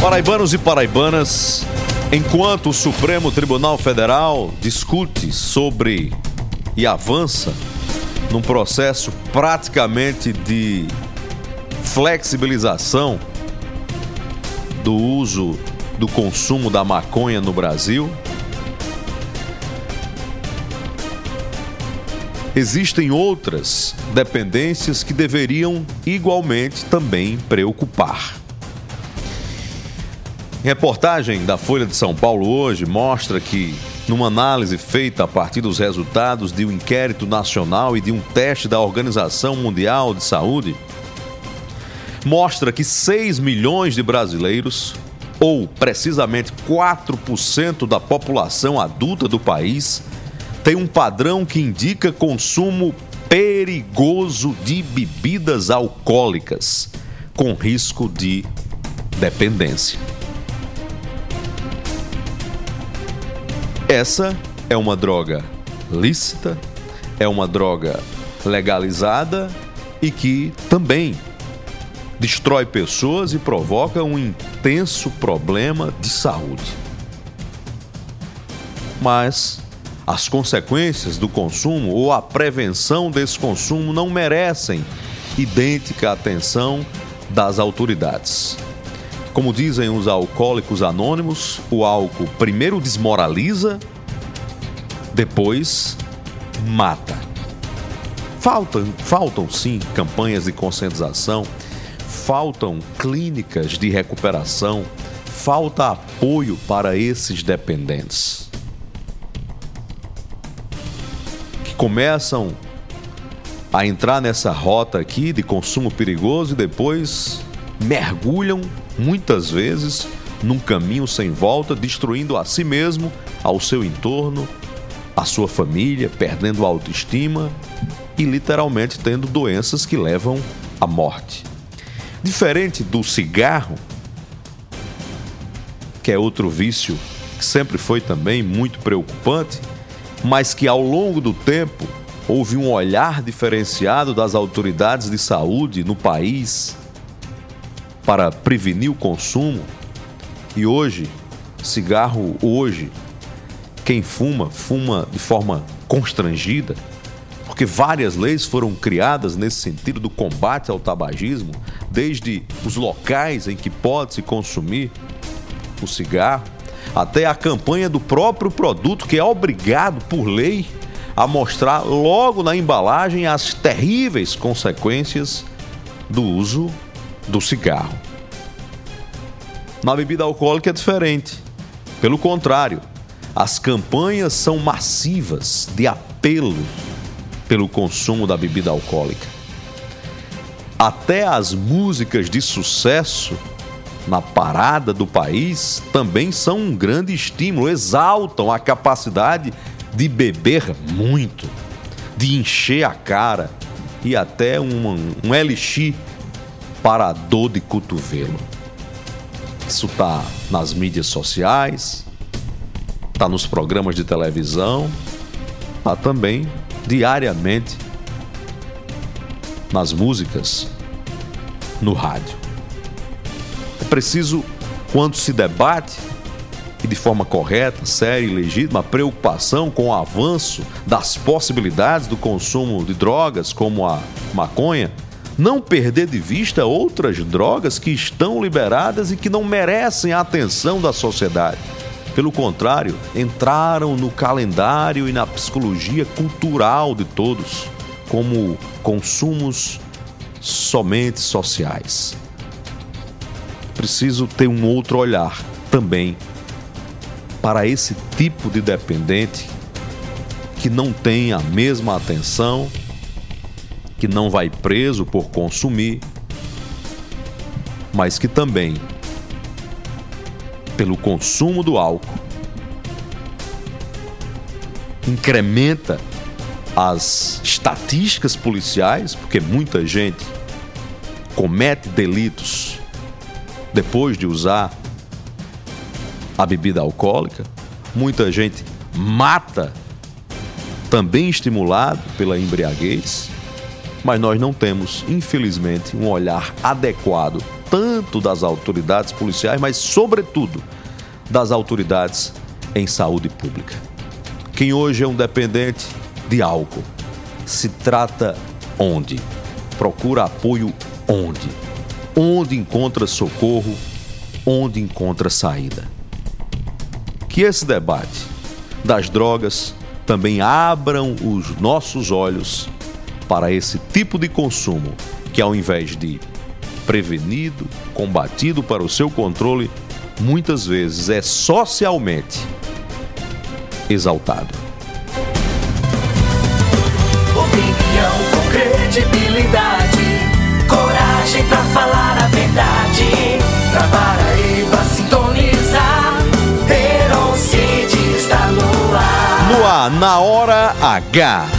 Paraibanos e paraibanas, enquanto o Supremo Tribunal Federal discute sobre e avança num processo praticamente de flexibilização do uso do consumo da maconha no Brasil, existem outras dependências que deveriam igualmente também preocupar. Reportagem da Folha de São Paulo hoje mostra que, numa análise feita a partir dos resultados de um inquérito nacional e de um teste da Organização Mundial de Saúde, mostra que 6 milhões de brasileiros, ou precisamente 4% da população adulta do país, tem um padrão que indica consumo perigoso de bebidas alcoólicas, com risco de dependência. Essa é uma droga lícita, é uma droga legalizada e que também destrói pessoas e provoca um intenso problema de saúde. Mas as consequências do consumo ou a prevenção desse consumo não merecem idêntica atenção das autoridades. Como dizem os alcoólicos anônimos, o álcool primeiro desmoraliza, depois mata. Faltam, faltam sim campanhas de conscientização, faltam clínicas de recuperação, falta apoio para esses dependentes. Que começam a entrar nessa rota aqui de consumo perigoso e depois mergulham muitas vezes num caminho sem volta, destruindo a si mesmo, ao seu entorno, a sua família, perdendo a autoestima e literalmente tendo doenças que levam à morte. Diferente do cigarro, que é outro vício que sempre foi também muito preocupante, mas que ao longo do tempo houve um olhar diferenciado das autoridades de saúde no país para prevenir o consumo. E hoje, cigarro hoje, quem fuma, fuma de forma constrangida, porque várias leis foram criadas nesse sentido do combate ao tabagismo, desde os locais em que pode se consumir o cigarro, até a campanha do próprio produto que é obrigado por lei a mostrar logo na embalagem as terríveis consequências do uso do cigarro. Na bebida alcoólica é diferente. Pelo contrário, as campanhas são massivas de apelo pelo consumo da bebida alcoólica. Até as músicas de sucesso na parada do país também são um grande estímulo, exaltam a capacidade de beber muito, de encher a cara e até um, um elixir para a dor de cotovelo. Isso está nas mídias sociais, está nos programas de televisão, está também diariamente nas músicas, no rádio. É preciso, quando se debate, e de forma correta, séria e legítima, a preocupação com o avanço das possibilidades do consumo de drogas, como a maconha, não perder de vista outras drogas que estão liberadas e que não merecem a atenção da sociedade. Pelo contrário, entraram no calendário e na psicologia cultural de todos como consumos somente sociais. Preciso ter um outro olhar também para esse tipo de dependente que não tem a mesma atenção que não vai preso por consumir, mas que também, pelo consumo do álcool, incrementa as estatísticas policiais, porque muita gente comete delitos depois de usar a bebida alcoólica, muita gente mata também estimulado pela embriaguez mas nós não temos, infelizmente, um olhar adequado tanto das autoridades policiais, mas, sobretudo, das autoridades em saúde pública. Quem hoje é um dependente de álcool se trata onde? Procura apoio onde? Onde encontra socorro? Onde encontra saída? Que esse debate das drogas também abram os nossos olhos para esse tipo de consumo que, ao invés de prevenido, combatido para o seu controle, muitas vezes é socialmente exaltado. Opinião com credibilidade, coragem para falar a verdade. Pra Paraíba sintonizar, Herocide está no ar. No ar, na hora H